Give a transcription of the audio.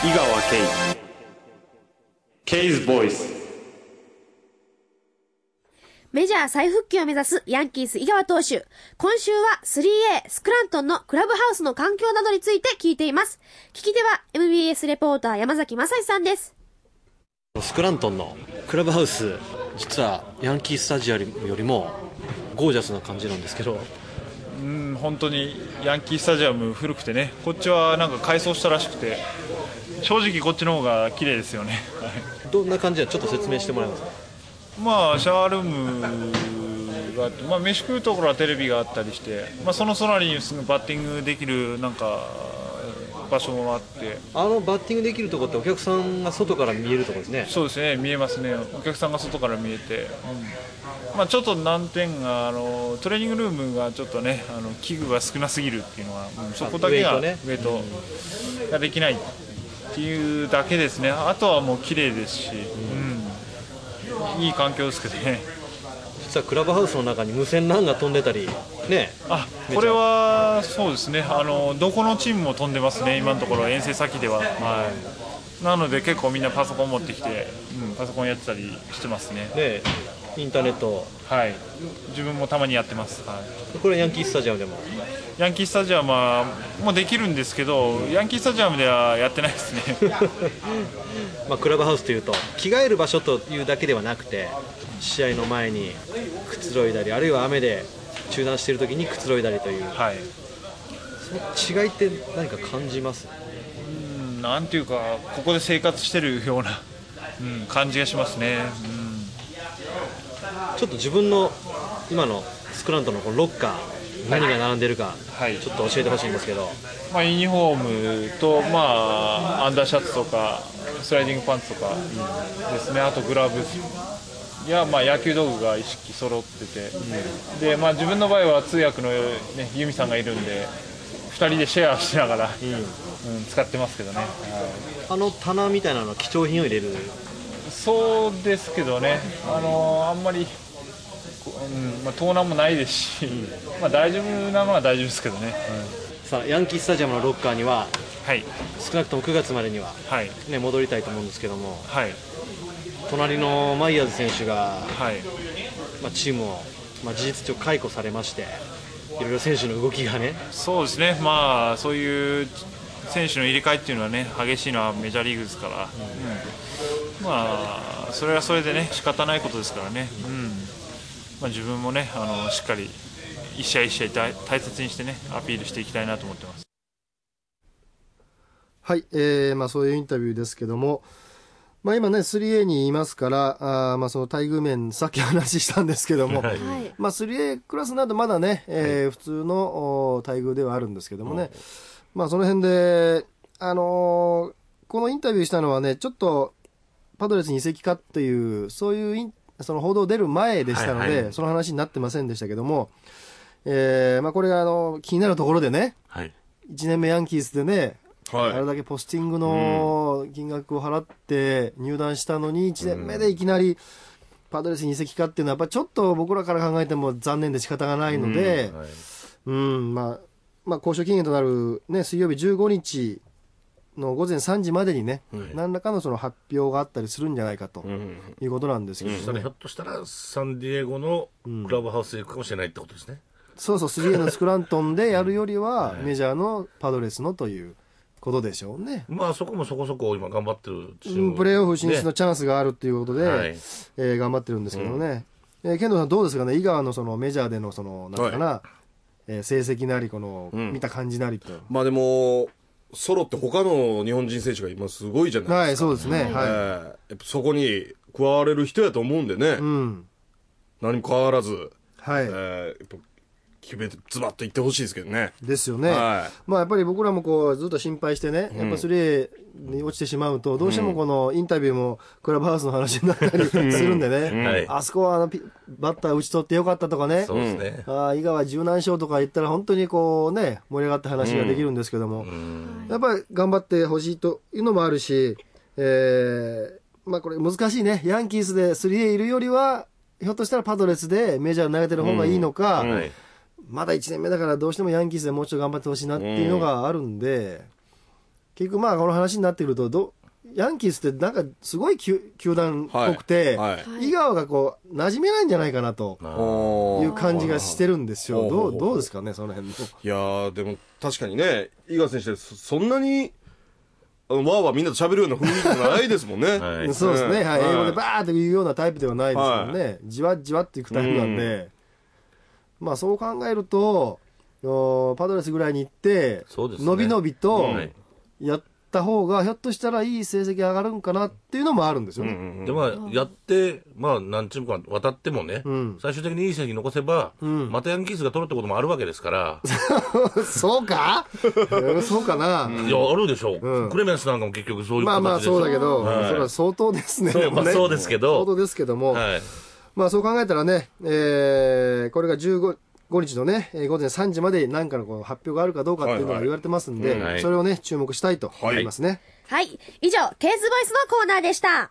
井川圭ケイズボイスメジャー再復帰を目指すヤンキース井川投手。今週は 3A スクラントンのクラブハウスの環境などについて聞いています。聞き手は MBS レポーター山崎正史さんです。スクラントンのクラブハウス実はヤンキースタジアムよりもゴージャスな感じなんですけどうん本当にヤンキースタジアム古くてねこっちはなんか改装したらしくて正直こっちの方が綺麗ですよね、はい。どんな感じかちょっと説明してもらえますか？まあシャワールームがあって、まあ、飯食うところはテレビがあったりして、まあ、その隣にすぐバッティングできるなんか場所もあって。あのバッティングできるところってお客さんが外から見えるところですね。そうですね見えますね。お客さんが外から見えて、うん。まあ、ちょっと難点があのトレーニングルームがちょっとねあの器具が少なすぎるっていうのは、うんそこだけがウェイトができないっていうだけですね。あとはもう綺麗ですし、うん、いい環境ですけどね。実はクラブハウスの中に無線 LAN が飛んでたりね。あこれはそうですね。あのどこのチームも飛んでますね。今のところ遠征先では、はい、なので結構みんなパソコン持ってきて、うん、パソコンやってたりしてますね。ねインターネット。はい。自分もたまにやってます、はい、これヤンキースタジアムでも。ヤンキースタジアムはもうできるんですけどヤンキースタジアムではやってないですね。まあ、クラブハウスというと着替える場所というだけではなくて試合の前にくつろいだりあるいは雨で中断している時にくつろいだりという。はい。その違いって何か感じます？うんなんていうかここで生活してるような、うん、感じがしますね、ちょっと自分の今のスクラントのこのロッカー何が並んでるかはい。ちょっと教えてほしいんですけど、まあ、ユニフォームと、まあ、アンダーシャツとかスライディングパンツとかですね。あとグラブや、まあ、野球道具が一式揃ってて、でまあ、自分の場合は通訳の、ね、ユミさんがいるんで2人でシェアしながら、うん使ってますけどね、はい。あの棚みたいなのは貴重品を入れる？そうですけどね、あのあんまり、こうんまあ、盗難もないですし、まあ、大丈夫なのは大丈夫ですけどね、さあヤンキースタジアムのロッカーにははい、少なくとも9月までには、はい、ね、戻りたいと思うんですけどもはい、隣のマイヤーズ選手が、はい、まあ、チームを、まあ、事実上解雇されましていろいろ選手の動きがね。そうですね、まあ、そういう選手の入れ替えっていうのはね、激しいのはメジャーリーグですから、うん。まあ、それはそれでね、仕方ないことですからね、うんまあ、自分もね、あのしっかり一試合一試合大大切にしてね、アピールしていきたいなと思ってます。はい、えーまあ、そういうインタビューですけども、まあ、今ね 3A にいますからあー、まあ、その待遇面さっき話したんですけども、はい。まあ、3A クラスなどまだね、えー普通のお待遇ではあるんですけどもね、まあ、その辺で、あのーこのインタビューしたのはねちょっとパドレスに移籍かっていうそういうインその報道出る前でしたので、はいはい。その話になってませんでしたけども、えーまあ、これがあの気になるところでねはい。1年目ヤンキースでねはい。あれだけポスティングの金額を払って入団したのに、1年目でいきなりパドレスに移籍かっていうのは、やっぱちょっと僕らから考えても残念で仕方がないので、はい。うん、まあ、まあ、交渉期限となる、ね、水曜日15日の午前3時までにね、はい。何らかのその発表があったりするんじゃないかとうんいうことなんですけど。ね、そしたらひょっとしたらサンディエゴのクラブハウスへ行くかもしれないってことですね。そうそう、3A のスクラントンでやるよりは、メジャーのパドレスのということでしょうね。まあそこもそこそこ今頑張ってるチームうんプレーオフ進出のねチャンスがあるっていうことで、はい。えー頑張ってるんですけどね、えー、ケンドさん、どうですかね、井川のそのメジャーでのそのなんかな、えー成績なり、この、ん。見た感じなりと、まあでも、ソロって他の日本人選手が今す。ごいじゃないはい、ですか。そうですね、えはーやっぱそこに加われる人やと思うんでね、い、うん、何も変わらず、はい、えー決めてズバッといってほしいですけどね。ですよね、はまあやっぱり僕らもこうずっと心配してね、やっぱ 3A に落ちてしまうと、どうしてもこのインタビューもクラブハウスの話になったり するんでね、はい。あそこはあのピバッター打ち取ってよかったとかね。そうですね。ああ井川柔軟賞とか言ったら本当にこうね盛り上がった話ができるんですけども、やっぱり頑張ってほしいというのもあるし、えーまあこれ難しいね。ヤンキースで 3A いるよりはひょっとしたらパドレスでメジャー投げてる方がいいのか、はい。まだ1年目だからどうしてもヤンキースでもうちょっと頑張ってほしいなっていうのがあるんで、結局まあこの話になってくるとどヤンキースってなんかすごい球球団っぽくて、はい。井川がこう馴染めないんじゃないかなという感じがしてるんですよ。どうどうですかねその辺の。いやーでも確かにね井川選手ってそそんなにあのわーわーみんなと喋るような雰囲気もないですもんね、は いそうですね、はい。はい。英語でバーって言うようなタイプではないですもんね、じわじわっていくタイプなんで、まあそう考えると、おパドレスぐらいに行って、そうですね。のびのびとはいやった方が、ひょっとしたらいい成績上がるんかなっていうのもあるんですよね。でまあ、やって、まあ、何チームか渡ってもね、ん。最終的にいい成績残せば、ん。またヤンキースが取るってこともあるわけですから、そうか？う んそうかな、いや、あるでしょう、うん。クレメンスなんかも結局そういうまあまあ形ですそうだけど、はい。それは相当ですね。そうまあそうですけど。相当ですけども、はい、まあそう考えたらね、えーこれが15 5日のね、えー午前3時まで何かのこう発表があるかどうかっていうのが言われてますんで、はいはいそれをね、注目したいと思いますね。はい。以上、ケーズボイスのコーナーでした。